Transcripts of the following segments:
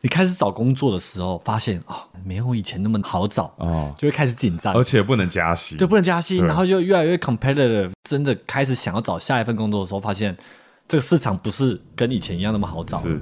你开始找工作的时候，发现啊、没有以前那么好找，哦，就会开始紧张而。且不能加息，对，不能加薪，然后就越来越 competitive，真的开始想要找下一份工作的时候，发现这个市场不是跟以前一样那么好找。是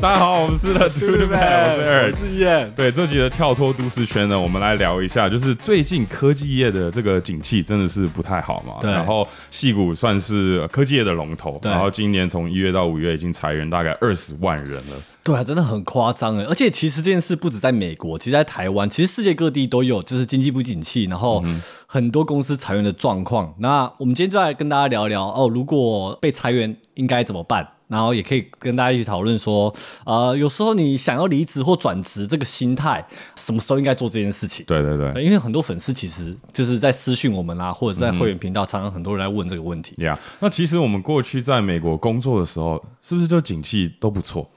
大家好，我们是 The Two Man，我是 Eric。是燕。对这集的跳脱都市圈呢，我们来聊一下，就是最近科技业的这个景气真的是不太好嘛。对然后戏股算是科技业的龙头，对然后今年从一月到五月已经裁员大概二十万人了。对啊，真的很夸张哎！而且其实这件事不止在美国，其实在台湾，其实世界各地都有，就是经济不景气，然后很多公司裁员的状况。那我们今天就来跟大家聊一聊哦，如果被裁员应该怎么办？然后也可以跟大家一起讨论说，呃，有时候你想要离职或转职，这个心态什么时候应该做这件事情？对对对对，因为很多粉丝其实就是在私讯我们啦，或者是在会员频道，常常很多人来问这个问题。呀那其实我们过去在美国工作的时候，是不是就景气都不错？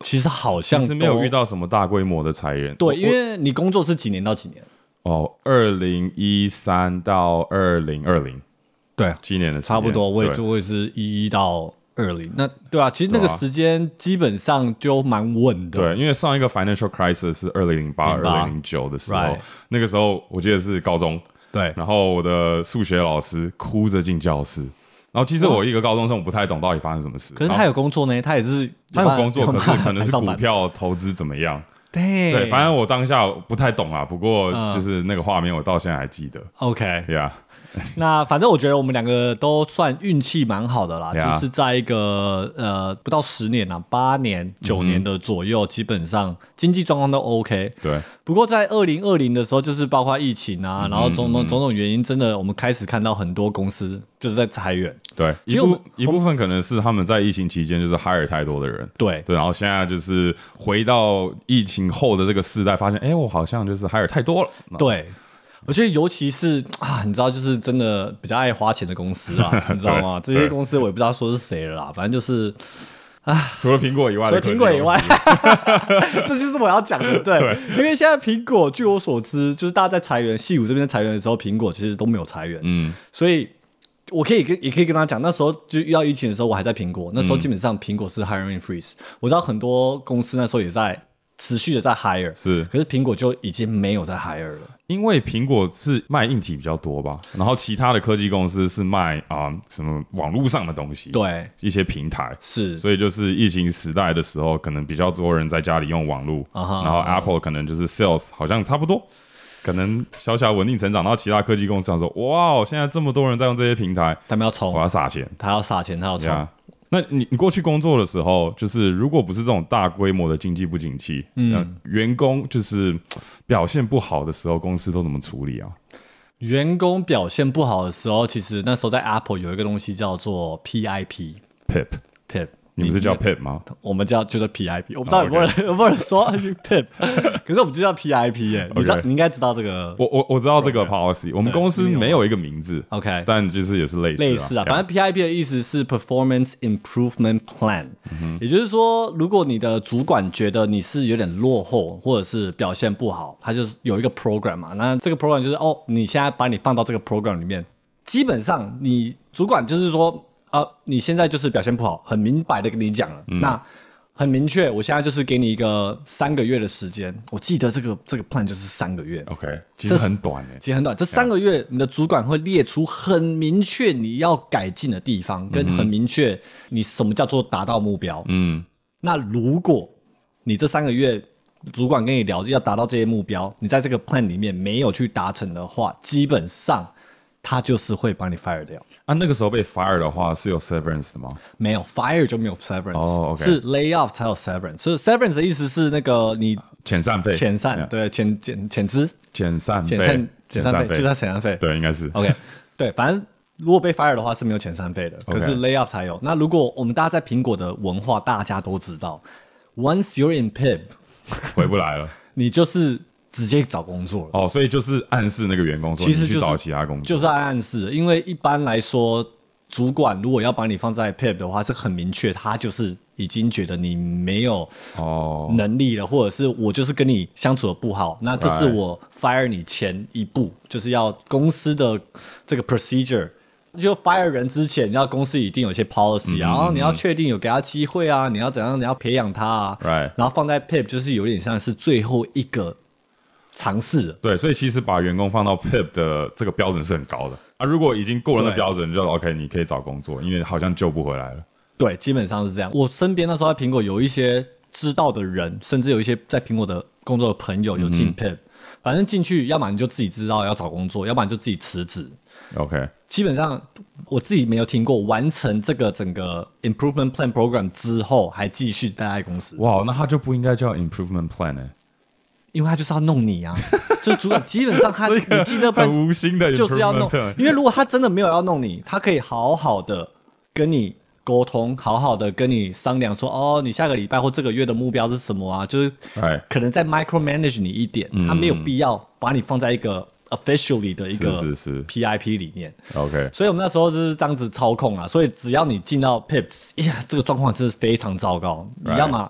其实好像其实没有遇到什么大规模的裁员。对，因为你工作是几年到几年？哦，二零一三到二零二零对，七年的差不多，我也对就会是一一到二零。那对啊，其实那个时间基本上就蛮稳的。对，因为上一个 financial crisis 是二零零八、二08零零九的时候 Right 那个时候我记得是高中，对然后我的数学老师哭着进教室，然后其实我一个高中生，我不太懂到底发生什么事。可是他有工作呢，他也是他有工作，可是可能是股票投资怎么样？对对，反正我当下不太懂啊，不过嗯就是那个画面我到现在还记得。OK。对呀，那反正我觉得我们两个都算运气蛮好的啦，就是在一个呃不到十年啊，八年九年的左右，基本上经济状况都 OK。对，不过在二零二零的时候，就是包括疫情嗯啊，然后种种种种原因，真的我们开始看到很多公司就是在裁员。对，一部一部分可能是他们在疫情期间就是 hire 太多的人，对，对，然后现在就是回到疫情后的这个时代，发现哎，我好像就是 hire 太多了。对，我觉得尤其是啊，你知道，就是真的比较爱花钱的公司啊，你知道吗？这些公司我也不知道说是谁了啦，反正就是啊除了苹果以外除了苹果以外，这就是我要讲的。对，对因为现在苹果，据我所知，就是大家在裁员，戏谷这边在裁员的时候，苹果其实都没有裁员，嗯，所以。我可以跟也可以跟他讲，那时候就遇到疫情的时候，我还在苹果，那嗯时候基本上苹果是 hiring freeze，、我知道很多公司那时候也在持续的在 hire，是可是苹果就已经没有在 hire 了。因为苹果是卖硬体比较多吧，然后其他的科技公司是卖啊、什么网络上的东西，，对，一些平台。是，所以就是疫情时代的时候，可能比较多人在家里用网络然后 Apple 可能就是 sales 好像差不多，可能小小稳定成长。然后其他科技公司想说，哇，现在这么多人在用这些平台，他们要冲我，要撒钱。他要撒钱，他要冲。呀，那你你过去工作的时候，就是如果不是这种大规模的经济不景气，嗯，员工就是表现不好的时候，公司都怎么处理啊？员工表现不好的时候，其实那时候在 Apple 有一个东西叫做 PIP Pip，PIP，你们是叫 Pip 吗？我们叫就是 PIP，我不知道哦有没有人 有没有人说 PIP，可是我们就叫 PIP 耶，你知道你应该知道这个我我我知道这个 policy，我们公司没有一个名字，OK。但就是也是类似类似啊，反正 PIP 的意思是 Performance Improvement Plan，、也就是说，如果你的主管觉得你是有点落后，或者是表现不好，他就是有一个 program 嘛，那这个 program 就是哦，你现在把你放到这个 program 里面，基本上你主管就是说啊、你现在就是表现不好，很明白的跟你讲了，那很明确，我现在就是给你一个三个月的时间，我记得这个这个 plan 就是三个月，OK，其实很短诶。其实很短，这三个月你的主管会列出很明确你要改进的地方，跟很明确你什么叫做达到目标。嗯，那如果你这三个月主管跟你聊要达到这些目标，你在这个 plan 里面没有去达成的话，基本上他就是会把你 fire 掉。啊，那个时候被 fire 的话是有 severance 的吗？没有 fire 就没有 severance，、是 lay off 才有 severance。所以 severance 的意思是那个你遣散费，遣散，对，遣遣遣资、遣散费遣散、遣散费，就叫遣散费。对，应该是 OK，对，反正如果被 fire 的话是没有遣散费的，可是 lay off 才有。那如果我们大家在苹果的文化，大家都知道，once you're in PIP，回不来了。你就是直接找工作了。哦，所以就是暗示那个员工说，其实就是去找其他工作，就是按暗示，因为一般来说，主管如果要把你放在 PEP 的话，是很明确，他就是已经觉得你没有哦，能力了，或者是我就是跟你相处的不好，那这是我 fire 你前一步，就是要公司的这个 procedure。就 fire 人之前，你要公司一定有一些 policy 啊，然后你要确定有给他机会啊，你要怎样，你要培养他啊。然后放在 PEP 就是有点像是最后一个尝试了。对，所以其实把员工放到 PIP 的这个标准是很高的啊。如果已经过了那标准，就 OK，你可以找工作，因为好像救不回来了。对，基本上是这样。我身边那时候在苹果有一些知道的人，甚至有一些在苹果的工作的朋友有进 PIP，、反正进去，要么你就自己知道要找工作，要不然就自己辞职。OK，基本上我自己没有听过完成这个整个 improvement plan program 之后还继续待在公司，哇，那他就不应该叫 improvement plan 哎、因为他就是要弄你啊，就是主管基本上他 你记得很无心的就是要弄因为如果他真的没有要弄你，他可以好好的跟你沟通，好好的跟你商量说，哦，你下个礼拜或这个月的目标是什么啊？就是哎，可能在 micro manage 你一点，他没有必要把你放在一个 officially 的一个是是是。PIP 里面。OK，所以我们那时候就是这样子操控啊，所以只要你进到 Pips，哎呀，这个状况真是非常糟糕。你 Right 要么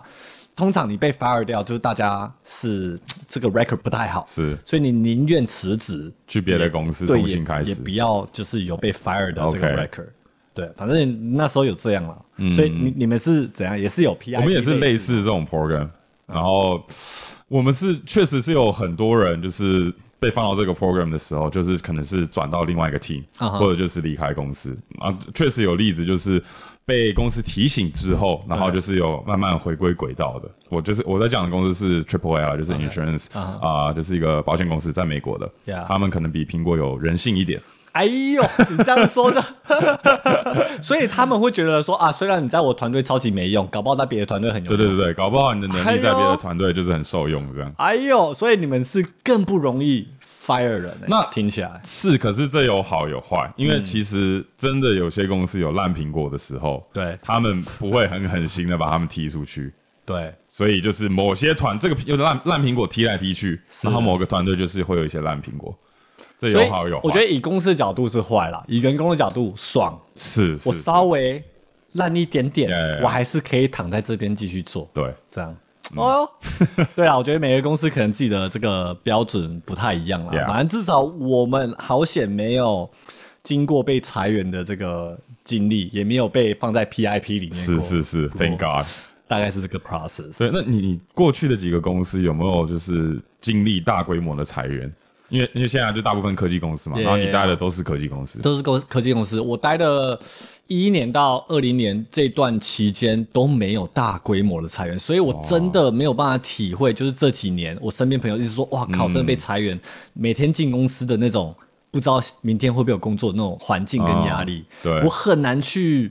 通常你被 fire 掉，就是大家是 这个 record 不太好，是。所以你宁愿辞职，去别的公司，重新开始。也不要就是有被 fire 的这个 record。对，反正那时候有这样了，所以你你们是怎样？也是有 PI，嗯我们也是类似这种 program，然后我们是确实是有很多人就是被放到这个 program 的时候，就是可能是转到另外一个 team，、或者就是离开公司啊，确实有例子就是。被公司提醒之后，然后就是有慢慢回归轨道的。我就是我在讲的公司是 Triple A 啊，就是 insurance 啊、就是一个保险公司，在美国的他们可能比苹果有人性一点。哎呦，你这样说就，所以他们会觉得说啊，虽然你在我团队超级没用，搞不好在别的团队很有用。对对对对，搞不好你的能力在别的团队就是很受用这样。哎呦，所以你们是更不容易 fire 人、欸。那听起来，是，可是这有好有坏，因嗯为其实真的有些公司有烂苹果的时候，对他们不会很狠心的把他们踢出去，对所以就是某些团这个有烂烂苹果踢来踢去，然后某个团队就是会有一些烂苹果，有好有坏。我觉得以公司的角度是坏啦，以员工的角度爽，是，是我稍微烂一点点我还是可以躺在这边继续做。对这样。嗯哦，对啊，我觉得每个公司可能自己的这个标准不太一样啦。Yeah 反正至少我们好险没有经过被裁员的这个经历，也没有被放在 PIP 里面是是是，Thank God。大概是这个 process。对，那你你过去的几个公司有没有就是经历大规模的裁员？因为因为现在就大部分科技公司嘛然后你待的都是科技公司。都是科科技公司，我待的一一年到二零年这段期间都没有大规模的裁员，所以我真的没有办法体会，就是这几年我身边朋友一直说，哇靠，真的被裁员，每天进公司的那种不知道明天会不会有工作的那种环境跟压力，哦对。我很难去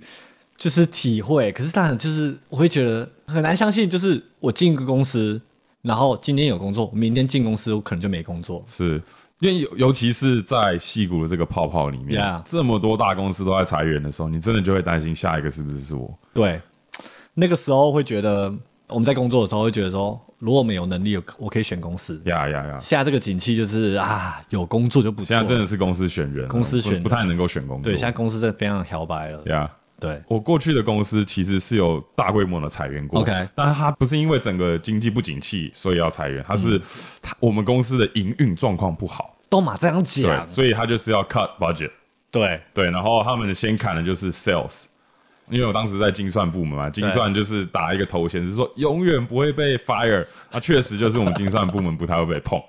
就是体会。可是当然就是我会觉得很难相信，就是我进一个公司，然后今天有工作，明天进公司我可能就没工作。是因为尤尤其是在戏骨的这个泡泡里面 Yeah 这么多大公司都在裁员的时候，你真的就会担心下一个是不是是我？对，那个时候会觉得我们在工作的时候会觉得说，如果我们有能力，我可以选公司。呀呀呀！现在这个景气就是啊，有工作就不错。现在真的是公司选人，公司选不不太能够选工作。对，现在公司真的非常摇摆了。呀。对，我过去的公司其实是有大规模的裁员过。OK 但是它不是因为整个经济不景气所以要裁员，它是、嗯。我们公司的营运状况不好，都马这样对，讲。所以它就是要 cut budget，对。对，然后他们先砍的就是 sales，因为我当时在精算部门嘛，精算就是打一个头衔是说永远不会被 fire，那确实就是我们精算部门不太会被碰，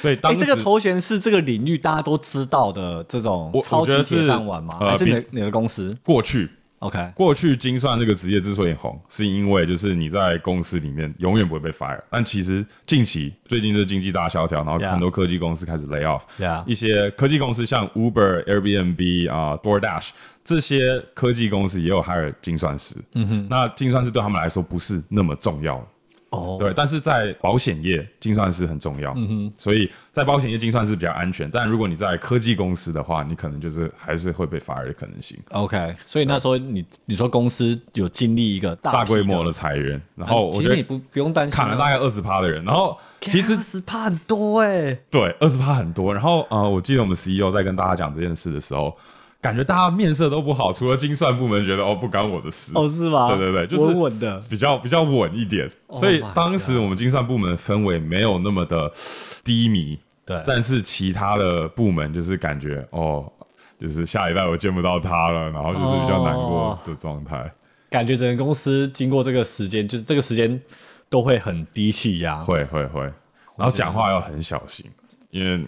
所以哎，当时、这个头衔是这个领域大家都知道的这种超级铁饭碗吗？呃还是哪哪个公司？过去？OK，过去精算这个职业之所以红，是因为就是你在公司里面永远不会被 fire。但其实近期最近这经济大萧条，然后很多科技公司开始 lay off，、一些科技公司像 Uber、Airbnb 啊、DoorDash 这些科技公司也有 hire 精算师。嗯哼，那精算师对他们来说不是那么重要。哦，对，但是在保险业，精算师很重要。嗯哼，所以在保险业精算师比较安全，但如果你在科技公司的话，你可能就是还是会被 fire 的可能性。OK，所以那时候你你说公司有经历一个大大规模的裁员，然后我觉得不不用担心啊，砍了大概二十趴的人，然后其实十趴很多哎。对二十趴很多，然后呃，我记得我们 CEO 在跟大家讲这件事的时候，感觉大家面色都不好，除了精算部门觉得哦不干我的事，哦，是吗？对对对就是稳稳的。比较比较稳一点。Oh 所以当时我们精算部门的氛围没有那么的低迷，对但是其他的部门就是感觉哦，就是下礼拜我见不到他了，然后就是比较难过的状态。感觉整个公司经过这个时间，就是这个时间都会很低气压。会会会，然后讲话要很小心，因为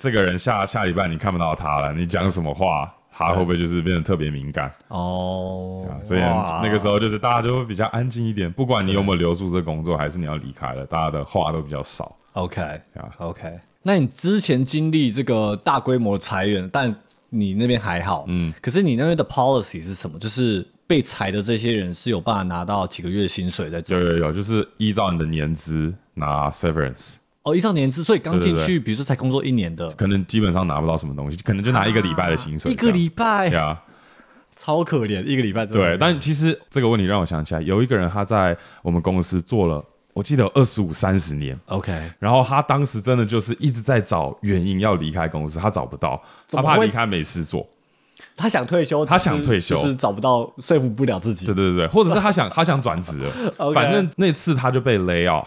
这个人下下礼拜你看不到他了，你讲什么话，他会不会就是变得特别敏感？哦，所以那个时候就是大家就会比较安静一点，不管你有没有留住这工作，还是你要离开了，大家的话都比较少。OK 啊 OK，那你之前经历这个大规模裁员，但你那边还好，嗯，可是你那边的 policy 是什么？就是被裁的这些人是有办法拿到几个月薪水在这有有有，就是依照你的年资拿 severance，哦，一上年资，所以刚进去，比如说才工作一年的，可能基本上拿不到什么东西，可能就拿一个礼拜的薪水一个礼拜。对啊，超可怜，一个礼拜对，但其实这个问题让我想起来，有一个人他在我们公司做了，我记得二十五三十年，OK，然后他当时真的就是一直在找原因要离开公司，他找不到，他怕离开没事做。他想退休，他想退休。就是找不到，说服不了自己。对。对对对，或者是他想他想转职 反正那次他就被 lay off，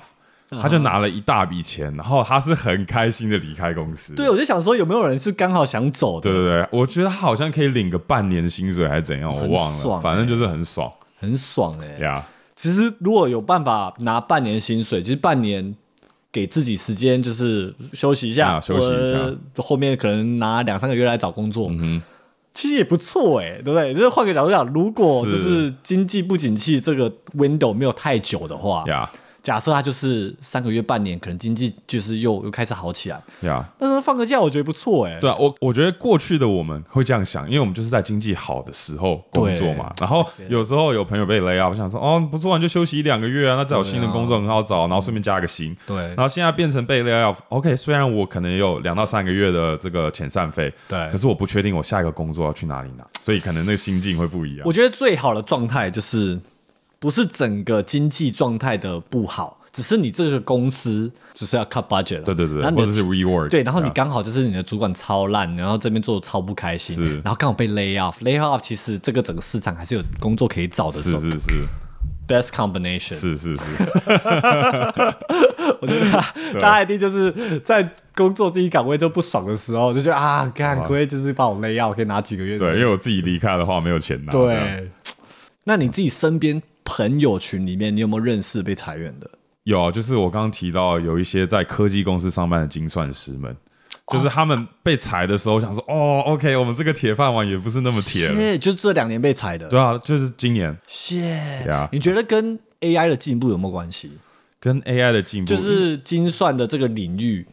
他嗯就拿了一大笔钱，然后他是很开心的离开公司。对，我就想说有没有人是刚好想走的，对对对，我觉得他好像可以领个半年薪水还是怎样，我忘了，欸反正就是很爽很爽哎、呀。其实如果有办法拿半年薪水，其实半年给自己时间就是休息一下，啊休息一下后面可能拿两三个月来找工作，嗯哼，其实也不错哎、对不对？就是换个角度讲，如果就是是经济不景气这个 window 没有太久的话，呀假设他就是三个月、半年，可能经济就是又又开始好起来，呀，但是放个假，我觉得不错哎、对啊，我我觉得过去的我们会这样想，因为我们就是在经济好的时候工作嘛。然后有时候有朋友被 lay off，我想说哦，不做完就休息一两个月啊，那找新的工作很好找，然后顺便加个薪。对。然后现在变成被 lay off，OK，、虽然我可能有两到三个月的这个遣散费，对。可是我不确定我下一个工作要去哪里拿，所以可能那个心境会不一样。我。觉得最好的状态就是不是整个经济状态的不好，只是你这个公司只是要 cut budget 了对对对，然后或者是 reword 对，然后你啊刚好就是你的主管超烂，然后这边做的超不开心，然后刚好被 lay off，lay off 其实这个整个市场还是有工作可以找的时候是是是，best combination。是是是，我觉得大大家一定就是在工作自己岗位都不爽的时候，就觉得啊，干可不可以就是把我 lay off，可以拿几个月？对，因为我自己离开的话没有钱拿。对。那你自己身边朋友群里面，你有没有认识被裁员的？有啊，就是我刚刚提到有一些在科技公司上班的精算师们，哦就是他们被裁的时候，想说哦，OK，我们这个铁饭碗也不是那么铁了。耶，就这两年被裁的。对啊，就是今年谢呀你觉得跟 AI 的进步有没有关系？跟 AI 的进步，就是精算的这个领域，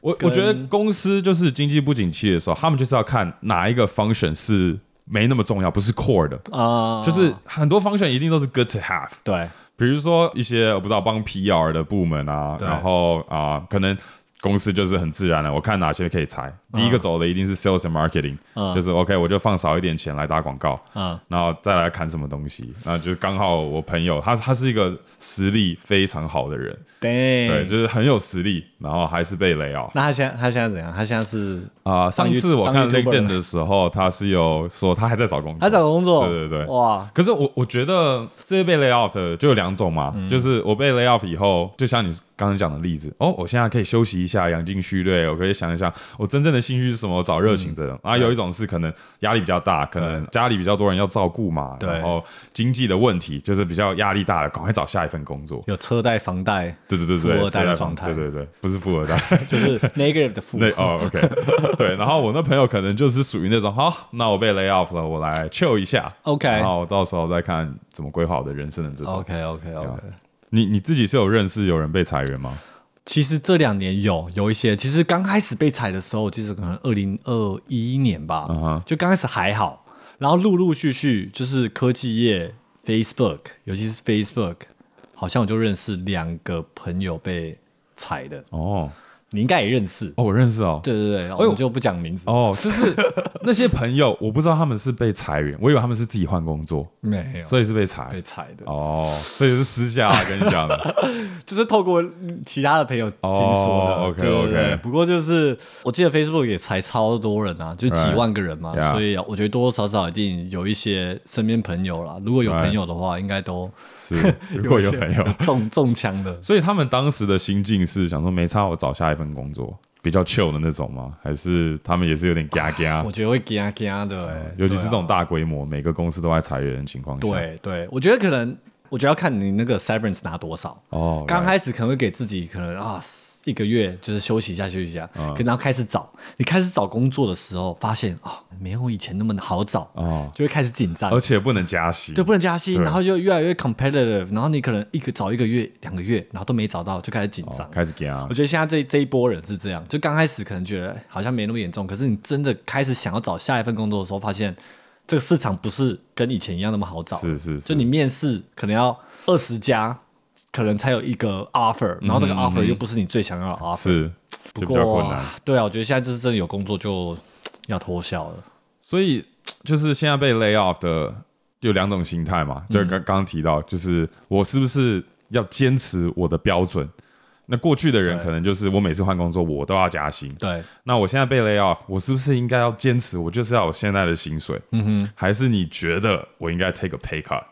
我我觉得公司就是经济不景气的时候，他们就是要看哪一个 function 是没那么重要，不是 core 的，啊、就是很多 function 一定都是 good to have。对。比如说一些我不知道帮 PR 的部门啊，然后啊、可能公司就是很自然的，我看哪些可以裁。第一个走的一定是 sales and marketing，、嗯就是 OK，我就放少一点钱来打广告，嗯然后再来砍什么东西。那就刚好我朋友他他是一个实力非常好的人，对，对就是很有实力，然后还是被 lay off。那他现在他现在怎样？他现在是啊、上次我看 LinkedIn 的时候，他是有说他还在找工作，还找工作？对对对哇，可是我我觉得这些被 lay off 的就有两种嘛，嗯就是我被 lay off 以后，就像你刚刚讲的例子，哦，我现在可以休息一下，养精蓄锐，我可以想一想我真正的兴趣是什么，找热情这种。啊，有一种是可能压力比较大，可能家里比较多人要照顾嘛，对然后经济的问题就是比较压力大的，赶快找下一份工作。有车贷、房贷，对对对对，富二代的这状态对对对，不是富二代。就是 negative 的负那 哦，OK，对，然后我那朋友可能就是属于那种，好，那我被 lay off 了，我来 chill 一下 OK 然后我到时候再看怎么规划我的人生的这种。OK OK OK。你你自己是有认识有人被裁员吗？其实这两年有有一些，其实刚开始被裁的时候，就是可能二零二一年吧就刚开始还好，然后陆陆续续就是科技业，Facebook，尤其是 Facebook，好像我就认识两个朋友被裁的，哦，你应该也认识。哦，我认识哦。对对对，我们就不讲名字。哦，就是那些朋友，我不知道他们是被裁员，我以为他们是自己换工作，没有，所以是被裁。被裁的。哦，所以是私下跟你讲的，就是透过其他的朋友听说的。哦，OK，OK 对不过就是我记得 Facebook 也裁超多人啊，就几万个人嘛所以我觉得多多少少一定有一些身边朋友啦。如果有朋友的话，应该都是 如果有朋友，中中枪的。所以他们当时的心境是想说，没差，我找下一份工作，比较 chill 的那种吗？还是他们也是有点嘎嘎我？觉得会嘎嘎的、欸，尤其是这种大规模，每个公司都在裁员的情况下。，对对，我觉得可能，我觉得要看你那个 severance 拿多少。哦，刚 right 开始可能会给自己可能啊一个月就是休息一下休息一下，嗯可然后开始找，你开始找工作的时候，发现哦、没有以前那么好找，哦，就会开始紧张而。且不能加薪。对，不能加薪，然后就越来越 competitive，然后你可能一个找一个月、两个月，然后都没找到，就开始紧张。哦开始加我觉得现在这这一波人是这样，就刚开始可能觉得好像没那么严重，可是你真的开始想要找下一份工作的时候，发现这个市场不是跟以前一样那么好找。是是是就你面试可能要二十家，可能才有一个 offer，然后这个嗯 offer 又不是你最想要的 offer。是，不过难。对啊，我觉得现在就是真的有工作就 要脱销了。所以就是现在被 lay off 的有两种心态嘛，就是刚刚刚提到，就是我是不是要坚持我的标准？那过去的人可能就是我每次换工作我都要加薪，对，那我现在被 lay off，我是不是应该要坚持我就是要有现在的薪水？嗯哼，还是你觉得我应该 take a pay cut？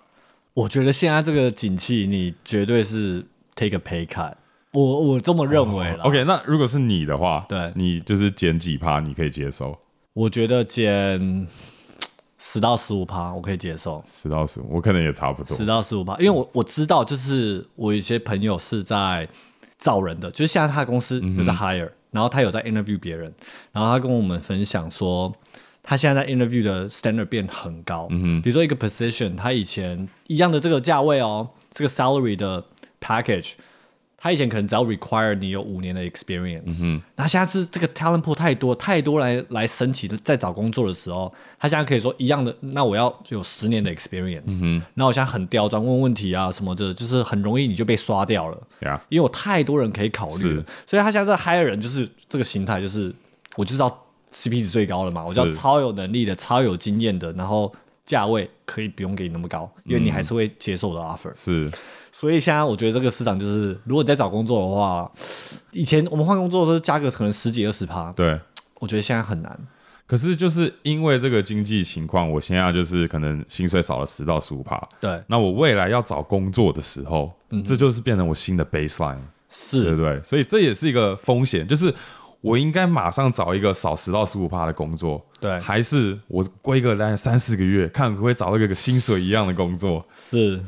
我觉得现在这个景气，你绝对是 take a pay cut。我我这么认为了。OK，那如果是你的话，对你就是减几趴，你可以接受我觉得减十到十五趴，我可以接受。十到十五，我可能也差不多十。到十五趴，因为我我知道，就是我有一些朋友是在找人的，就是现在他的公司有在 hire，、然后他有在 interview 别人，然后他跟我们分享说，他现在在 interview 的 standard 变很高，嗯比如说一个 position，他以前一样的这个价位哦，这个 salary 的 package。他以前可能只要 require 你有五年的 experience，嗯那现在是这个 talent pool 太多太多来来申请的，在找工作的时候，他现在可以说一样的，那我要有十年的 experience，嗯那我现在很刁钻，问问题啊什么的，就是很容易你就被刷掉了，呀，因为我太多人可以考虑了，所以他现在在 hire 人就是这个心态，就是我就是要 CP 值最高的嘛，我叫超有能力的、超有经验的，然后价位可以不用给你那么高，因为你还是会接受我的 offer。是所以现在我觉得这个市场就是，如果你在找工作的话，以前我们换工作都是加个可能十几二十趴，对。我觉得现在很难。可是就是因为这个经济情况，我现在就是可能薪水少了十到十五趴。对，那我未来要找工作的时候，这就是变成我新的 baseline，对不是，对？所以这也是一个风险，就是我应该马上找一个少十到十五趴的工作，对还是我归个单三四个月，看可不可以找到一个薪水一样的工作？是。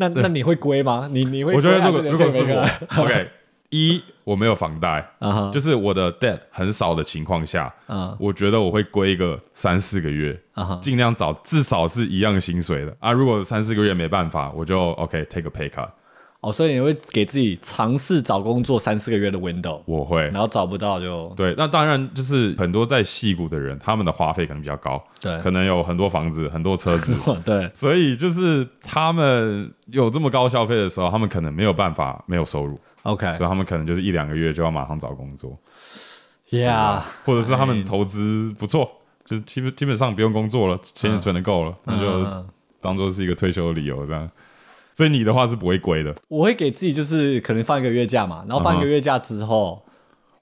那那你会归吗？你你会我觉得如果如果是我，OK，一我没有房贷，就是我的 debt 很少的情况下，嗯我觉得我会归一个三四个月，尽量找至少是一样薪水的啊。如果三四个月没办法，我就 OK take a pay cut，哦，所以你会给自己尝试找工作三四个月的 window，我会然。后找不到就对，那当然就是很多在戏谷的人，他们的花费可能比较高，对可能有很多房子、很多车子，对所以就是他们有这么高消费的时候，他们可能没有办法没有收入，，OK，所以他们可能就是一两个月就要马上找工作，yeah，或者是他们投资不错，就基本基本上不用工作了，钱也存的够了，那就嗯当做是一个退休的理由这样。所以你的话是不会归的，我会给自己就是可能放一个月假嘛，然后放一个月假之后，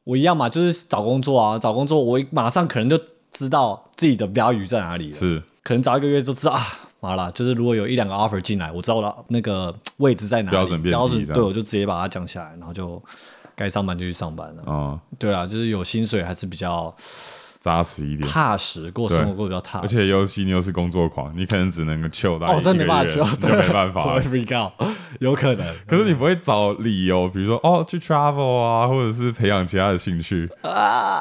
我一样嘛，就是找工作啊，找工作我马上可能就知道自己的标语在哪里了，是。可能找一个月就知道啊，完了，就是如果有一两个 offer 进来，我知道了那个位置在哪里，标准标准对我就直接把它降下来，然后就该上班就去上班了。嗯，对啊，就是有薪水还是比较扎实一点。踏实，过生活过得比较踏实。而且尤其你又是工作狂，你可能只能够 chill 到哦，一个真的没办法月去，你 就没办法 有可能。可是你不会找理由，比如说哦去 travel 啊，或者是培养其他的兴趣。啊，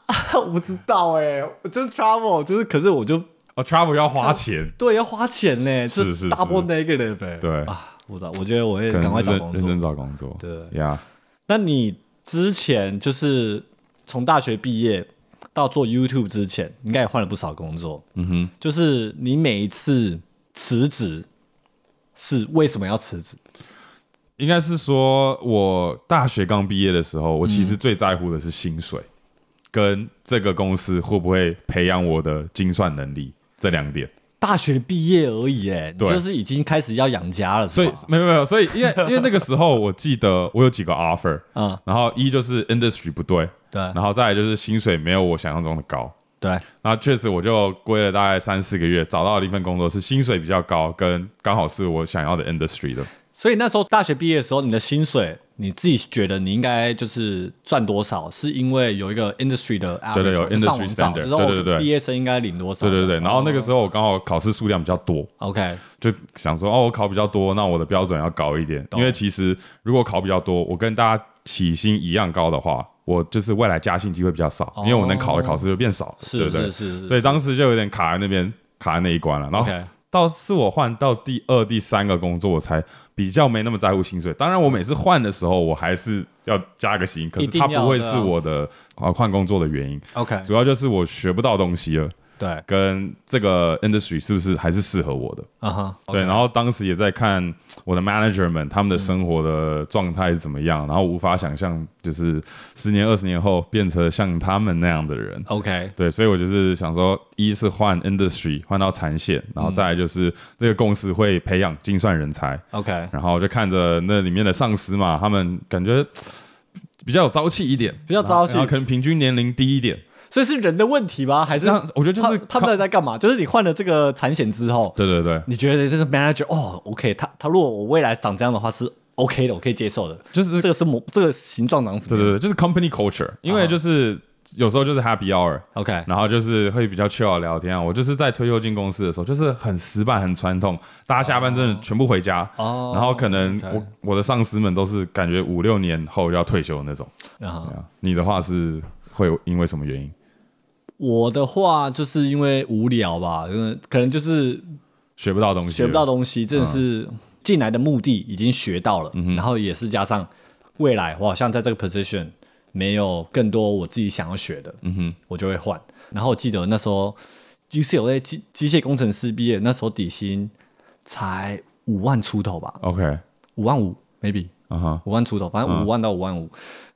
我不知道哎、就是 travel，就是可是我就哦，travel 要花钱，对要花钱呢、是就是 double negative 哎、对啊，我觉得我会可赶快找认真。找工作。对呀，那你之前就是从大学毕业到做 YouTube 之前，应该也换了不少工作。嗯哼，就是你每一次辞职是为什么要辞职？应该是说，我大学刚毕业的时候，我其实最在乎的是薪水，跟这个公司会不会培养我的精算能力这两点。大学毕业而已，哎，你就是已经开始要养家了，所以没有没有，所以因为 因为那个时候我记得我有几个 offer，嗯，然后一就是 industry 不对，对。然后再来就是薪水没有我想象中的高。对，然后确实我就归了大概三四个月，找到了一份工作，是薪水比较高，跟刚好是我想要的 industry 的。所以那时候大学毕业的时候，你的薪水你自己觉得你应该就是赚多少？是因为有一个 industry 的 average，对对有 industry standard，就是哦对对对。毕业生应该领多少？对对对，然后那个时候候我刚好考试数量比较多，OK，就想说哦，我考比较多，那我的标准要高一点，因为其实如果考比较多，我跟大家起薪一样高的话，我就是未来加薪机会比较少，因为我能考的考试就变少，对是不对？是？是是，所以当时就有点卡在那边，卡在那一关了。然后到是我换到第二、第三个工作，我才比较没那么在乎薪水。当然，我每次换的时候，我还是要加个薪，可是它不会是我的啊换工作的原因，OK，主要就是我学不到东西了，对，跟这个 industry 是不是还是适合我的。嗯哼，对，然后当时也在看我的 manager 们他们的生活的状态是怎么样，然后无法想象就是十年、二十年后变成像他们那样的人。OK，对，所以我就是想说，一是换 industry 换到产线，然后再来就是这个公司会培养精算人才，OK，然后就看着那里面的上司嘛，他们感觉比较有朝气一点，比较朝气。然后可能平均年龄低一点，所以是人的问题吗？还是我觉得就是他他们在干嘛？就是你换了这个产险之后，对对对，你觉得这个 manager 哦，OK，他他如果我未来长这样的话是 OK 的，我可以接受的。就是这个是模这个形状长什么？对对对，就是 company culture，因为就是有时候就是 happy hour。OK，然后就是会比较 chill 地聊天啊。我就是在退休进公司的时候，就是很死板、很传统，大家下班真的全部回家。哦然后可能我我的上司们都是感觉五六年后要退休的那种。你的话是会因为什么原因我的话就是因为无聊吧，可能就是学不到东西？学不到东西，真的是进来的目的已经学到了，然后也是加上未来我好像在这个 position 没有更多我自己想要学的，嗯哼，我就会换。然后我记得那时候 UCLA 机机械工程师毕业，那时候底薪才五万出头吧，OK，五万五 maybe 啊哈五万出头，反正嗯五万到五万五。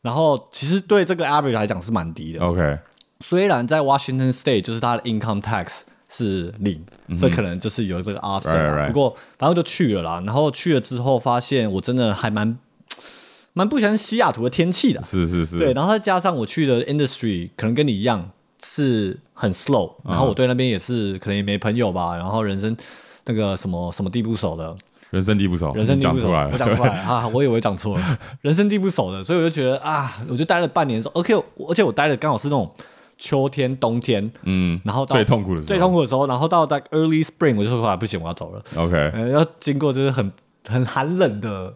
然后其实对这个 average 来讲是蛮低的，，OK，虽然在 Washington State 就是它的 income tax 是零，这可能就是有这个 offset 啊。嗯 Right, right. 不过反正就去了啦，然后去了之后发现我真的还蛮 蛮不喜欢西雅图的天气的。是是是，对，然后再加上我去的 industry 可能跟你一样是很 slow，然后我对那边也是可能也没朋友吧，然后人生那个什么什么地不熟的，人生地不熟，人生地不熟，我讲出来 啊，我以为讲错了，人生地不熟的，所以我就觉得啊，我就待了半年的时候，OK，我而且我待的刚好是那种秋天、冬天，嗯，然后到最痛苦的时候，最痛苦的时候，然后到大概 early spring 我就说啊不行，我要走了，，OK，呃，要经过就是很很寒冷的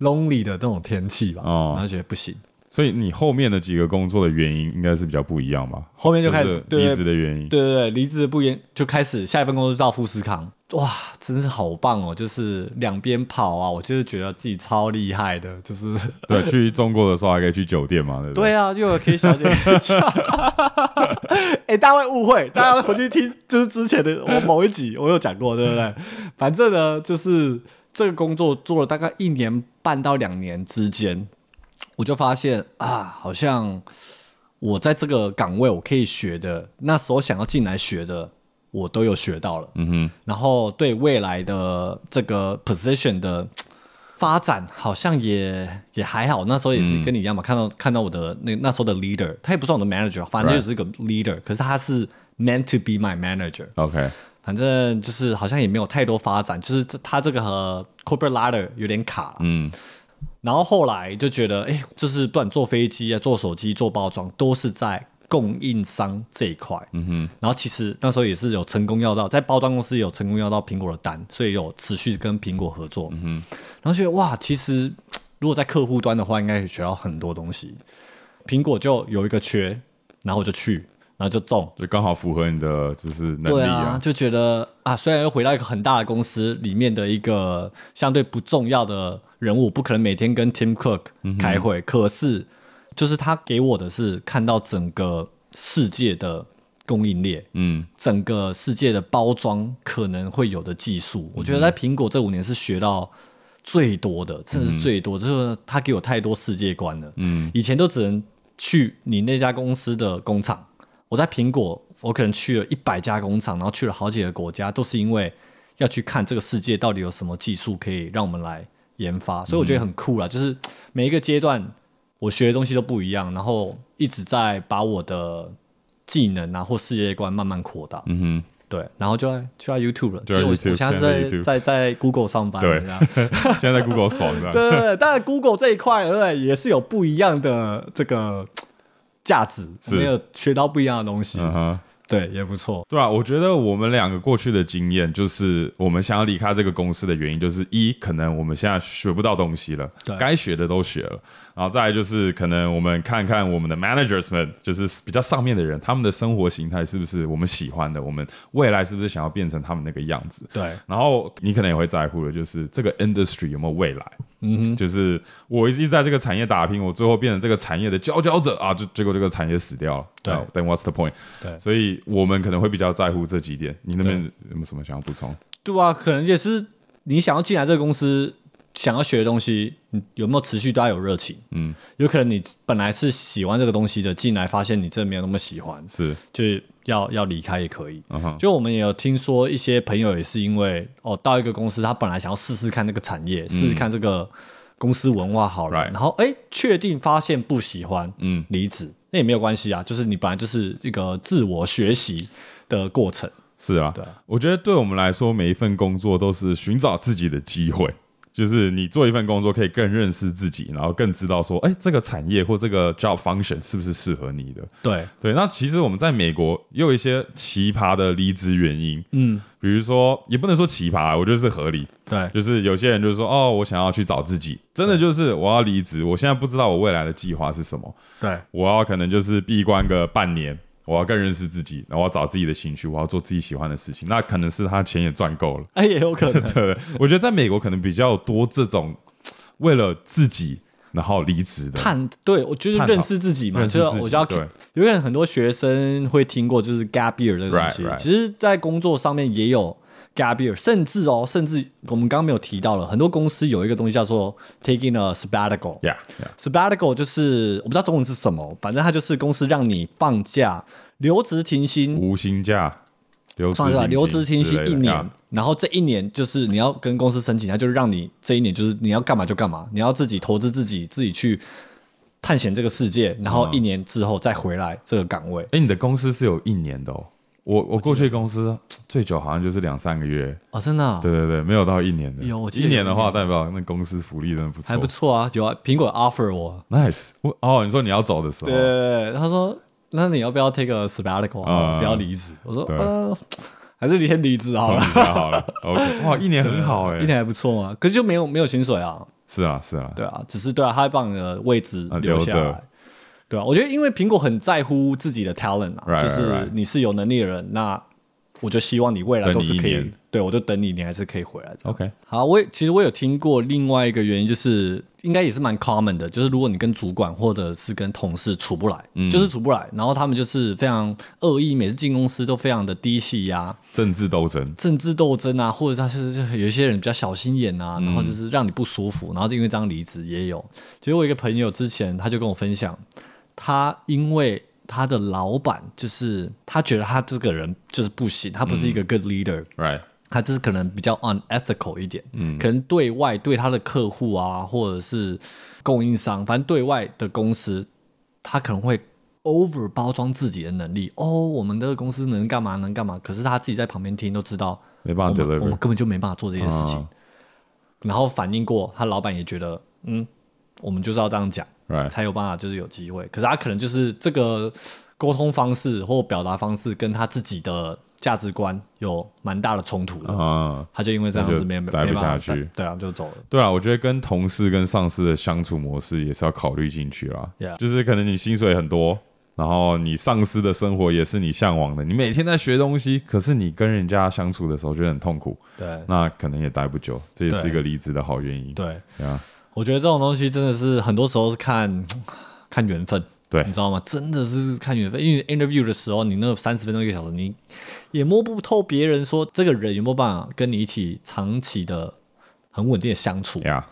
lonely 的这种天气吧，哦。然后觉得不行，所以你后面的几个工作的原因应该是比较不一样吧？后面就开始离职的原因，对对对，离职不原就开始下一份工作就到富士康，哇，真是好棒哦！就是两边跑啊，我就是觉得自己超厉害的，就是 对，去中国的时候还可以去酒店嘛，对不对？对啊，又有 K 小姐。哎、大家会误会，大家回去听就是之前的我某一集我有讲过，对不对？反正呢，就是这个工作做了大概一年半到两年之间，我就发现啊，好像我在这个岗位我可以学的，那时候想要进来学的，我都有学到了。嗯哼，然后对未来的这个 position 的发展好像也也还好。那时候也是跟你一样嘛，看到看到我的那那时候的 leader，他也不算我的 manager，反正就是个 leader，可是他是 meant to be my manager。OK，反正就是好像也没有太多发展，就是这他这个和 corporate ladder 有点卡。嗯，然后后来就觉得，哎，就是不管坐飞机啊、坐手机、做包装，都是在供应商这一块。嗯哼，然后其实那时候也是有成功要到，在包装公司有成功要到苹果的单，所以有持续跟苹果合作。嗯然后觉得哇，其实如果在客户端的话，应该可以学到很多东西。苹果就有一个缺，然后我就去，然后就中。就刚好符合你的就是能力啊，力啊，就觉得啊，虽然又回到一个很大的公司里面的一个相对不重要的人物，不可能每天跟 Tim Cook 开会，可是就是他给我的是看到整个世界的供应链，嗯整个世界的包装可能会有的技术，我觉得在苹果这五年是学到最多的，真的是最多，就是他给我太多世界观了。嗯以前都只能去你那家公司的工厂，我在苹果，我可能去了一百家工厂，然后去了好几个国家，都是因为要去看这个世界到底有什么技术可以让我们来研发，所以我觉得很酷啦。就是每一个阶段我学的东西都不一样，然后一直在把我的技能啊或世界观慢慢扩大。嗯对，然后就在就在 YouTube 了。就在其实我 YouTube，我现在在是在在在 Google 上班的对 现在在 Google 爽。对对对，当然 Google 这一块，对不对，也是有不一样的这个价值，没有学到不一样的东西。对，也不错。对啊，我觉得我们两个过去的经验，就是我们想要离开这个公司的原因，就是一可能我们现在学不到东西了，该学的都学了，然后再来就是可能我们看看我们的 managers 们，就是比较上面的人，他们的生活形态是不是我们喜欢的，我们未来是不是想要变成他们那个样子？对，然后你可能也会在乎的，就是这个 industry 有没有未来？嗯哼，就是我一直在这个产业打拼，我最后变成这个产业的佼佼者啊，就结果这个产业死掉了。对啊，Then what's the point？对所以我们可能会比较在乎这几点。你那边有没有什么想要补充？对啊，可能也是你想要进来这个公司，想要学的东西，你有没有持续都要有热情？嗯，有可能你本来是喜欢这个东西的，进来发现你真的没有那么喜欢，是，就是要要离开也可以。嗯，就我们也有听说一些朋友也是因为哦，到一个公司，他本来想要试试看那个产业，试试看这个公司文化好了，嗯然后哎，确定发现不喜欢，嗯，离职，那也没有关系啊，就是你本来就是一个自我学习的过程，是啊，对啊。我觉得对我们来说，每一份工作都是寻找自己的机会。就是你做一份工作，可以更认识自己，然后更知道说，哎、这个产业或这个 job function 是不是适合你的？对，对，那其实我们在美国也有一些奇葩的离职原因，嗯，比如说，也不能说奇葩，我觉得是合理。对，就是有些人就是说，哦，我想要去找自己，真的就是我要离职，我现在不知道我未来的计划是什么，对，我要可能就是闭关个半年，我要更认识自己，然后我要找自己的兴趣，我要做自己喜欢的事情，那可能是他钱也赚够了。哎，也有可能，对，我觉得在美国可能比较多这种为了自己然后离职的，探，对我就是认识自己嘛，就是我就要对。有可能很多学生会听过，就是 gap year 这个东西。Right, right. 其实，在工作上面也有 gap year，甚至哦，甚至我们刚刚没有提到了，很多公司有一个东西叫做 taking a sabbatical。，Yeah, yeah. sabbatical 就是我不知道中文是什么，反正它就是公司让你放假，留职停薪，无薪假，留职放假停留职停薪一年然后这一年就是你要跟公司申请，它就是让你这一年就是你要干嘛就干嘛，你要自己投资自己，自己去探险这个世界，然后一年之后再回来这个岗位。哎、你的公司是有一年的哦。我我过去公司最久好像就是两三个月，哦，真的啊、对对对，没有到一年的。有我记得一年的话，代表那公司福利真的不错，还不错啊，有啊，苹果 offer 我，Nice。我哦，你说你要走的时候。对，对对，他说那你要不要 take a sabbatical 不要离职。我说对。呃，还是你先离职好了。好了。OK，哇，一年很好哎一，年还不错嘛，可是就没有没有薪水啊，是啊是啊，对啊，只是对啊，他会把你的位置啊留下来。留着。对啊，我觉得因为苹果很在乎自己的 talent 啊 Right, 就是.你是有能力的人，那我就希望你未来都是可以对我就等你，你还是可以回来。OK，好，我也其实我有听过另外一个原因，就是应该也是蛮 common 的，就是如果你跟主管或者是跟同事处不来，嗯就是处不来，然后他们就是非常恶意，每次进公司都非常的低气压、政治斗争，政治斗争啊，或者他是有一些人比较小心眼啊，然后就是让你不舒服，然后就因为这样离职也有。其实我一个朋友之前他就跟我分享，他因为他的老板就是他觉得他这个人就是不行，他不是一个 good leader，、right？他就是可能比较 unethical 一点，嗯，可能对外对他的客户啊，或者是供应商，反正对外的公司，他可能会 over 包装自己的能力。哦，我们这个公司能干嘛能干嘛，可是他自己在旁边听都知道，没办法我们我们根本就没办法做这件事情。啊然后反映过，他老板也觉得，嗯，我们就是要这样讲，right？才有办法就是有机会。可是他可能就是这个沟通方式或表达方式跟他自己的价值观有蛮大的冲突的。啊，他就因为这样子没没待不下去对啊，就走了。对啊，我觉得跟同事跟上司的相处模式也是要考虑进去啦。Yeah 就是可能你薪水很多，然后你上司的生活也是你向往的，你每天在学东西，可是你跟人家相处的时候觉得很痛苦，对那可能也待不久，这也是一个离职的好原因。对，对啊，我觉得这种东西真的是很多时候是看看缘分，对你知道吗？真的是看缘分，因为 interview 的时候，你那三十分钟一个小时，你也摸不透别人说这个人有没有办法跟你一起长期的。很稳定的相处，呀，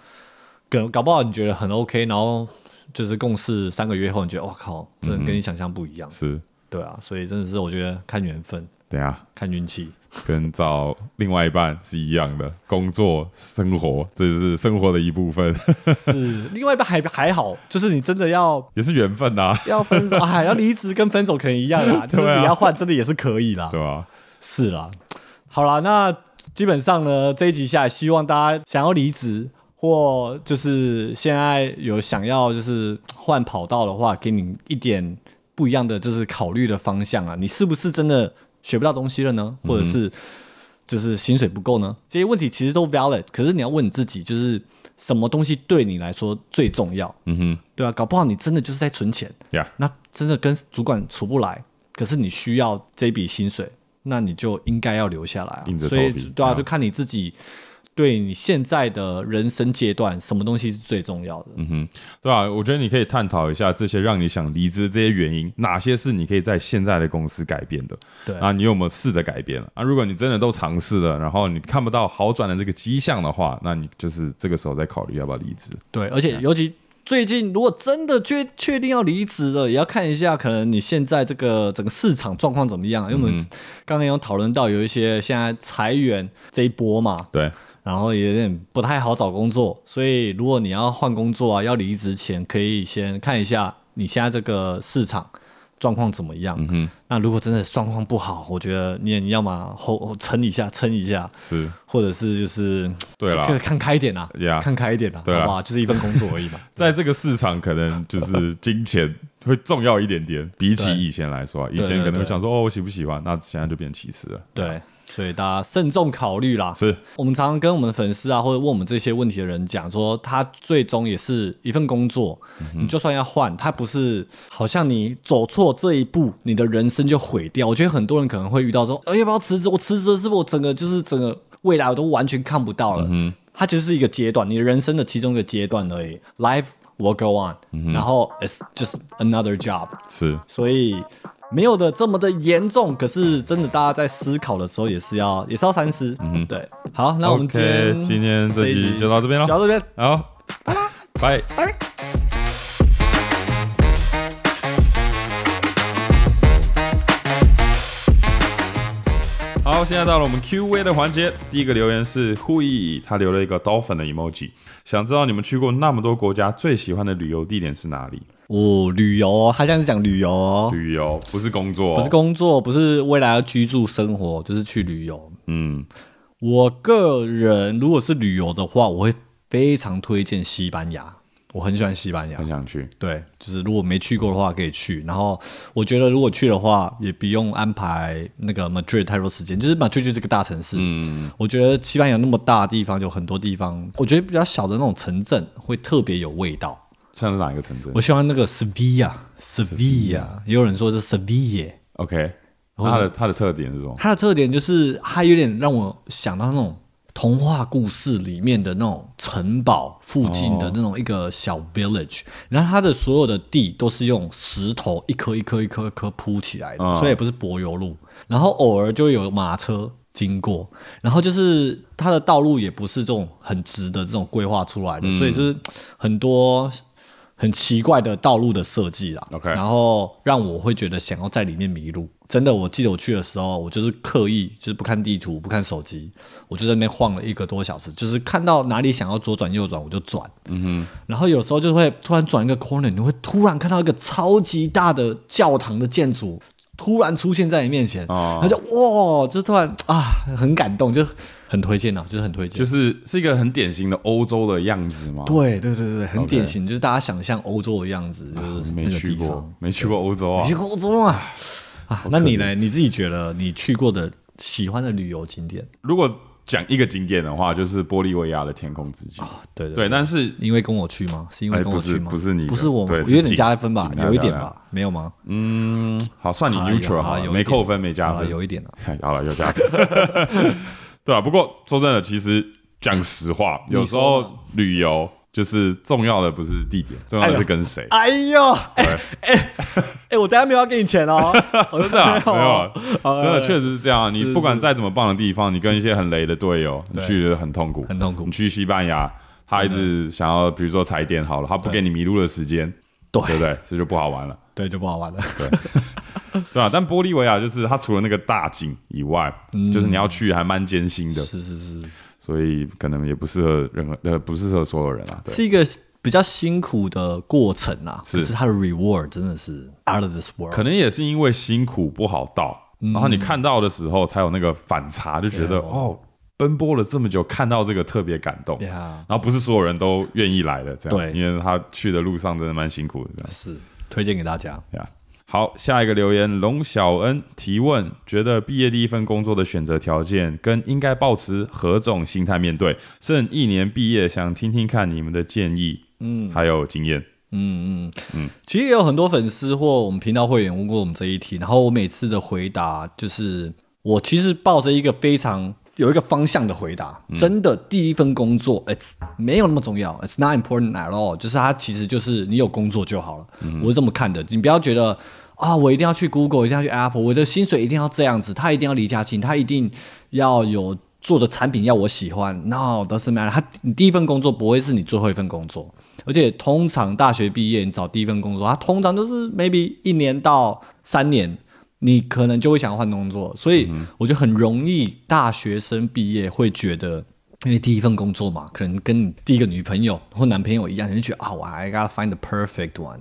搞搞不好你觉得很 OK，然后就是共事三个月后，你觉得我靠，真的跟你想象不一样，是，对啊，所以真的是我觉得看缘分，对啊看运气，跟找另外一半是一样的，工作生活这是生活的一部分，是另外一半还还好，就是你真的要也是缘分啊，要分手，哎，要离职跟分手可能一样啦，就是你要换，真的也是可以啦，对啊？是啦，好啦，那基本上呢，这一集下来，希望大家想要离职，或就是现在有想要就是换跑道的话，给你一点不一样的就是考虑的方向啊。你是不是真的学不到东西了呢？或者是就是薪水不够呢？这些问题其实都 valid，可是你要问你自己，就是什么东西对你来说最重要？嗯哼，对啊，搞不好你真的就是在存钱，呀，那真的跟主管处不来，可是你需要这笔薪水，那你就应该要留下来所以对啊，啊就看你自己对你现在的人生阶段，什么东西是最重要的。嗯哼，对啊，我觉得你可以探讨一下这些让你想离职的这些原因，哪些是你可以在现在的公司改变的，对啊，你有没有试着改变了？啊，如果你真的都尝试了，然后你看不到好转的这个迹象的话，那你就是这个时候再考虑要不要离职。对，而且尤其最近，如果真的确确定要离职了，也要看一下，可能你现在这个整个市场状况怎么样。因为我们嗯刚刚有讨论到有一些现在裁员这一波嘛，对，然后也有点不太好找工作，所以如果你要换工作啊，要离职前，可以先看一下你现在这个市场状况怎么样。嗯哼，那如果真的状况不好，我觉得你也你要么后撑一下，撑一下，是，或者是就是对啦。看看开一点啊 Yeah 看开一点啊，对啦。好不好？就是一份工作而已嘛。在这个市场，可能就是金钱会重要一点点，比起以前来说啊，以前可能对。会想说哦，我喜不喜欢，那现在就变其次了。对，所以大家慎重考虑啦。是，我们常常跟我们的粉丝啊，或者问我们这些问题的人讲说，他最终也是一份工作，你就算要换，他不是好像你走错这一步，你的人生就毁掉。我觉得很多人可能会遇到说，呃，要不要辞职？我辞职是不是我整个就是整个未来我都完全看不到了？嗯它就是一个阶段，你人生的其中一个阶段而已。Life will go on，、然后 it's just another job。是，所以没有的这么的严重，可是真的大家在思考的时候也是要也是要三思。嗯，对。好，那我们今今天这集就到这边了就到这边。好，拜拜。好，现在到了我们 Q&A 的环节。第一个留言是护翼，他留了一个 dolphin 的 emoji，想知道你们去过那么多国家，最喜欢的旅游地点是哪里？哦，旅游哦，他这样是讲旅游哦，旅游不是工作，不是工作，不是未来要居住生活，就是去旅游。嗯，我个人如果是旅游的话，我会非常推荐西班牙，我很喜欢西班牙很。想去。对，就是如果没去过的话，可以去。然后我觉得如果去的话，也不用安排那个 Madrid 太多时间，就是 Madrid 就是个大城市。嗯，我觉得西班牙那么大的地方，有很多地方，我觉得比较小的那种城镇会特别有味道。像是哪一个城镇我喜欢那个 Sevilla，Sevilla，也有人说是 Sevilla。？OK，它的它的特点是什么？它的特点就是它有点让我想到那种童话故事里面的那种城堡附近的那种一个小 village，、然后它的所有的地都是用石头一颗一颗一颗一颗铺起来的，嗯所以也不是柏油路。然后偶尔就有马车经过，然后就是它的道路也不是这种很直的这种规划出来的，所以就是很多。很奇怪的道路的设计啦 OK 然后让我会觉得想要在里面迷路。真的，我记得我去的时候，我就是刻意就是不看地图，不看手机，我就在那边晃了一个多小时，就是看到哪里想要左转右转我就转。嗯哼。然后有时候就会突然转一个 corner，你会突然看到一个超级大的教堂的建筑。突然出现在你面前，哦然后就哇，就突然啊，很感动，就很推荐啊，就是很推荐。就是是一个很典型的欧洲的样子吗？对对对对，很典型就是大家想象欧洲的样子，就是没去过。，没去过欧洲啊没去。过欧洲啊？啊，那你呢？你自己觉得你去过的喜欢的旅游景点？如果讲一个景点的话，就是玻利维亚的天空之镜。对对，但是因为跟我去吗？是因为哎不是跟我去吗？不是你不是我吗，对是有点加分吧，有一点吧，没有吗？嗯，好，算你 neutral 好了，好啦有一点没扣分，没加分，有一点了。好了，有加分。对啊，不过说真的，其实讲实话，有时候旅游就是重要的不是地点，重要的是跟谁。哎呦，哎，哎、我等下没有要给你钱哦，真的啊没有真的确实是这样。你不管再怎么棒的地方，你跟一些很雷的队友，你去的很痛苦，很痛苦。你去西班牙，他一直想要，比如说踩点好了，他不给你迷路的时间，对。对不对？这就不好玩了。对，就不好玩了。对。啊，但玻利维亚就是它除了那个大景以外，就是你要去还蛮艰辛的，嗯是是是，所以可能也不适合任何呃，不适合所有人啊。对，是一个比较辛苦的过程啊，是可是它的 reward 真的是 out of this world。可能也是因为辛苦不好到，嗯然后你看到的时候才有那个反差，就觉得对哦，奔波了这么久，看到这个特别感动。呀，然后不是所有人都愿意来的，这样，对因为他去的路上真的蛮辛苦的，这样。是推荐给大家。呀，好，下一个留言，龙小恩提问：觉得毕业第一份工作的选择条件跟应该保持何种心态面对？剩一年毕业，想听听看你们的建议，嗯，还有经验。嗯嗯嗯，其实也有很多粉丝或我们频道会员问过我们这一题，然后我每次的回答就是，我其实抱着一个非常有一个方向的回答，真的第一份工作，it's 没有那么重要，it's not important at all，就是它其实就是你有工作就好了，我是这么看的，你不要觉得。啊，我一定要去 Google，一定要去 Apple，我的薪水一定要这样子，他一定要离家近，他一定要有做的产品要我喜欢。No，doesn't matter，他你第一份工作不会是你最后一份工作，而且通常大学毕业你找第一份工作，它通常都是 maybe 一年到三年，你可能就会想要换工作，所以我觉得很容易大学生毕业会觉得。因为第一份工作嘛，可能跟你第一个女朋友或男朋友一样，你就觉得啊，我 I gotta find the perfect one、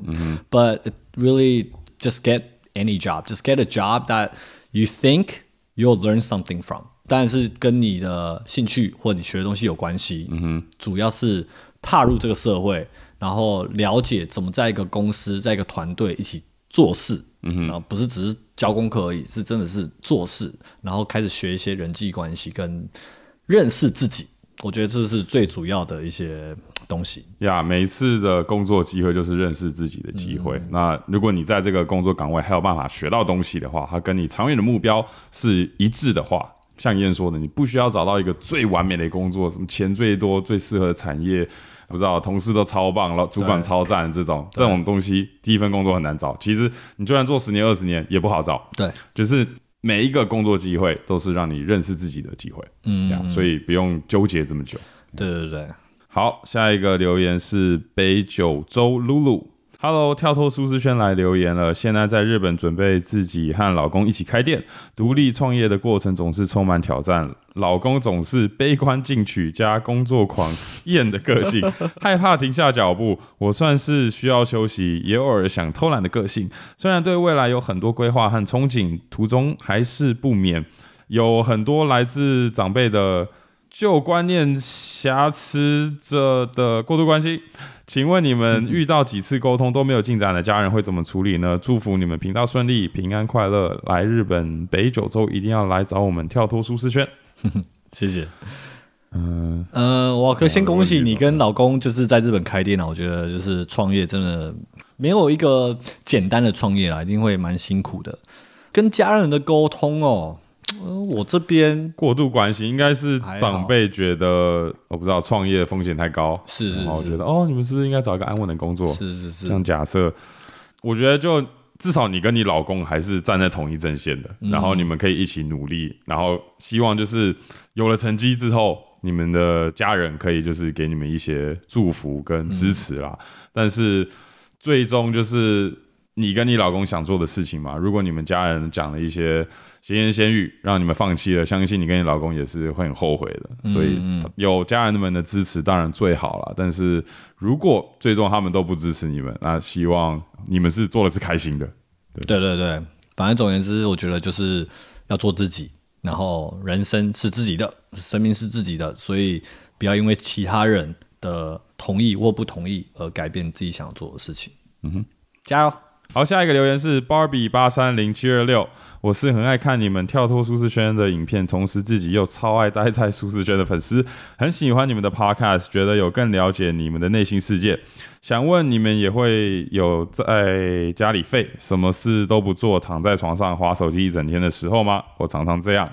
But really just get any job, just get a job that you think you'll learn something from. 当然是跟你的兴趣或你学的东西有关系。嗯哼，主要是踏入这个社会，然后了解怎么在一个公司、在一个团队一起做事。嗯，然后不是只是教功课而已，是真的是做事，然后开始学一些人际关系跟认识自己。我觉得这是最主要的一些东西。呀每一次的工作机会就是认识自己的机会。那如果你在这个工作岗位还有办法学到东西的话，它跟你长远的目标是一致的话，像燕说的，你不需要找到一个最完美的工作，什么钱最多、最适合的产业，不知道同事都超棒，老主管超赞，这种这种东西，第一份工作很难找。其实你就算做十年、二十年也不好找。对，就是每一个工作机会都是让你认识自己的机会，嗯，这样，所以不用纠结这么久。对对对，好，下一个留言是北九州露露。Hello，跳脱舒适圈来留言了。现在在日本准备自己和老公一起开店，独立创业的过程总是充满挑战。老公总是悲观进取加工作狂厌的个性，害怕停下脚步。我算是需要休息，也偶尔想偷懒的个性。虽然对未来有很多规划和憧憬，途中还是不免有很多来自长辈的旧观念瑕疵着的过度关心。请问你们遇到几次沟通都没有进展的家人会怎么处理呢？祝福你们频道顺利、平安快乐。来日本北九州一定要来找我们跳脱舒适圈。谢谢。嗯呃，我可先恭喜你跟老公就是在日本开店了。我觉得就是创业真的没有一个简单的创业啦，一定会蛮辛苦的。跟家人的沟通哦，呃，我这边过度关心应该是长辈觉得我不知道创业风险太高，是是然后觉得哦，你们是不是应该找一个安稳的工作？是是是这样假设，我觉得就至少你跟你老公还是站在同一阵线的，嗯然后你们可以一起努力，然后希望就是有了成绩之后，你们的家人可以就是给你们一些祝福跟支持啦。嗯但是最终就是你跟你老公想做的事情嘛。如果你们家人讲了一些闲言闲语，让你们放弃了，相信你跟你老公也是会很后悔的。所以有家人们的支持当然最好了。但是如果最终他们都不支持你们，那希望你们是做的是开心的。对对对，反正总而言之，我觉得就是要做自己，然后人生是自己的，生命是自己的，所以不要因为其他人的同意或不同意而改变自己想做的事情。嗯哼，加油！好，下一个留言是 Barbie 八三零七二六。我是很爱看你们跳脱舒适圈的影片，同时自己又超爱待在舒适圈的粉丝，很喜欢你们的 Podcast，觉得有更了解你们的内心世界。想问你们也会有在家里废，什么事都不做，躺在床上划手机一整天的时候吗？我常常这样。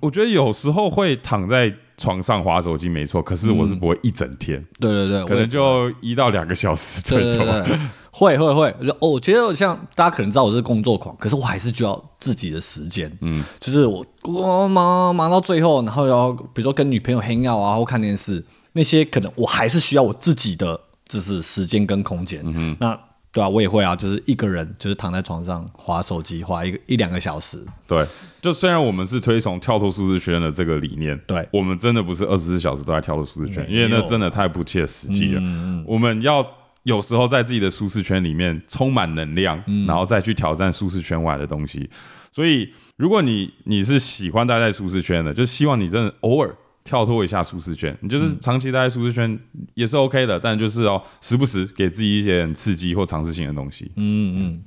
我觉得有时候会躺在床上划手机没错，可是我是不会一整天，对对对，可能就一到两个小时对最多。对对对，会会会，哦，我觉得像大家可能知道我是工作狂，可是我还是需要自己的时间。嗯，就是我我忙忙到最后，然后要比如说跟女朋友 hang out 啊，或看电视，那些可能我还是需要我自己的就是时间跟空间。嗯那对啊，我也会啊，就是一个人就是躺在床上划手机，划一个一两个小时。对，就虽然我们是推崇跳脱舒适圈的这个理念，对我们真的不是二十四小时都在跳脱舒适圈，因为那真的太不切实际了。我们要有时候在自己的舒适圈里面充满能量，然后再去挑战舒适圈外的东西。所以，如果你你是喜欢待在舒适圈的，就希望你真的偶尔跳脱一下舒适圈。你就是长期待在舒适圈也是 OK 的，但就是哦，时不时给自己一些很刺激或尝试性的东西。嗯嗯，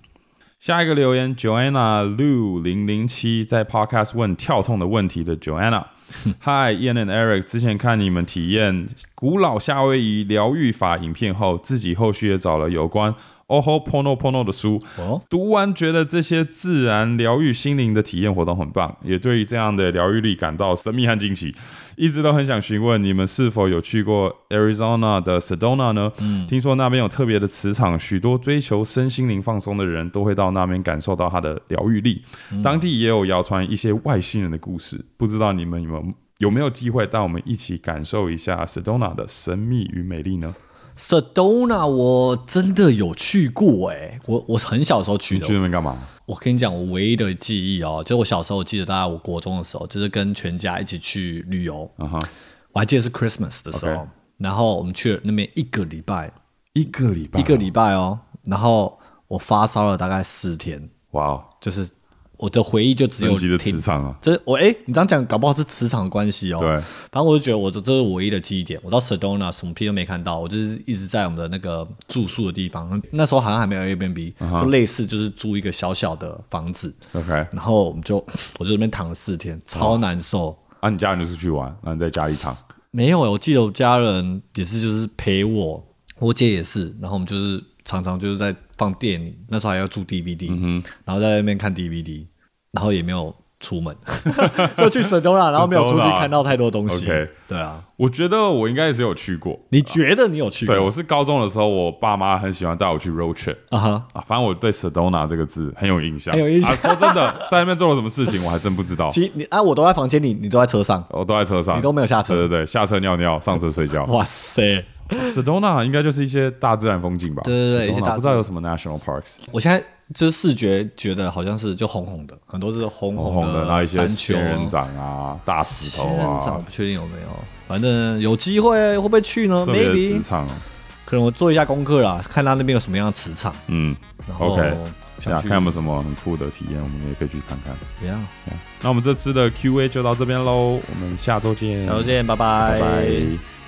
下一个留言，Joanna Lu 零零七在 Podcast 问跳痛的问题的 Joanna。Hi Ian and Eric，之前看你们体验古老夏威夷疗愈法影片后，自己后续也找了有关 Oho Pono Pono 的书，哦，读完觉得这些自然疗愈心灵的体验活动很棒，也对于这样的疗愈力感到神秘和惊奇。一直都很想询问你们是否有去过 Arizona 的 Sedona 呢？听说那边有特别的磁场，许多追求身心灵放松的人都会到那边感受到它的疗愈力。当地也有谣传一些外星人的故事，不知道你们有没有有没有机会带我们一起感受一下 Sedona 的神秘与美丽呢？Sedona 我真的有去过哎、我我很小时候去的。你去，那边干嘛？我跟你讲，我唯一的记忆哦，就我小时候，我记得大概我国中的时候，就是跟全家一起去旅游，啊哈，我还记得是 Christmas 的时候然后我们去了那边一个礼拜，一个礼拜，一个礼拜哦，然后我发烧了大概四天，哇哦，就是我的回忆就只有的磁场啊！这我哎、你这样讲，搞不好是磁场的关系哦。对，反正我就觉得我这这是唯一的记忆点。我到 Sedona 什么屁都没看到，我就是一直在我们的那个住宿的地方。那时候好像还没有 Airbnb，、就类似就是租一个小小的房子，OK，然后我们就我就在那边躺了四天，超难受。啊，你家人就出去玩，然后你在家里躺，没有欸，我记得我家人也是就是陪我，我姐也是，然后我们就是常常就是在放电影，那时候还要住 DVD，、然后在那边看 DVD，然后也没有出门，就去 Sedona，然后没有出去看到太多东西。OK 对啊，我觉得我应该也是有去过。你觉得你有去过？对我是高中的时候，我爸妈很喜欢带我去 road trip 啊哈，啊，反正我对 Sedona 这个字很有印象，很有印象啊。说真的，在那边做了什么事情，我还真不知道。其实你啊，我都在房间里，你都在车上。我都在车上，你都没有下车对对对，下车尿尿，上车睡觉。哇塞！Sedona 应该就是一些大自然风景吧？对对对一些大自然不知道有什么 national parks，我现在就是视觉觉得好像是就红红的，很多是红的红红的，那一些仙人掌啊、大石头仙人掌不确定有没有，反正有机会会不会去呢？maybe。可能我做一下功课啦，看他那边有什么样的磁场，嗯然后，OK，想看有没有什么很酷的体验，我们也可以去看看。怎样？那我们这次的 Q&A 就到这边喽，我们下周见，下周见，拜拜拜。